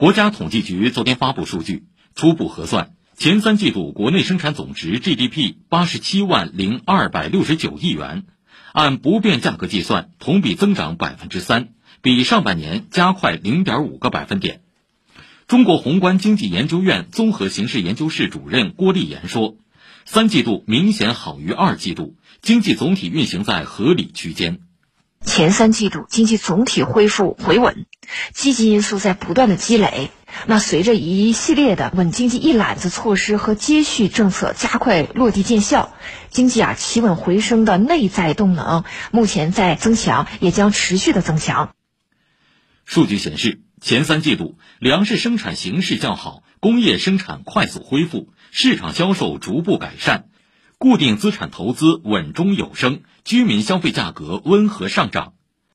国家统计局昨天发布数据，初步核算，前三季度国内生产总值 GDP 八十七万零二百六十九亿元，按不变价格计算，同比增长百分之三，比上半年加快零点五个百分点。中国宏观经济研究院综合形势研究室主任郭立言说，三季度明显好于二季度，经济总体运行在合理区间。前三季度经济总体恢复回稳，积极因素在不断的积累。那随着一系列的稳经济一揽子措施和接续政策加快落地见效，经济啊企稳回升的内在动能目前在增强，也将持续的增强。数据显示，前三季度粮食生产形势较好，工业生产快速恢复，市场销售逐步改善。固定资产投资稳中有升，居民消费价格温和上涨。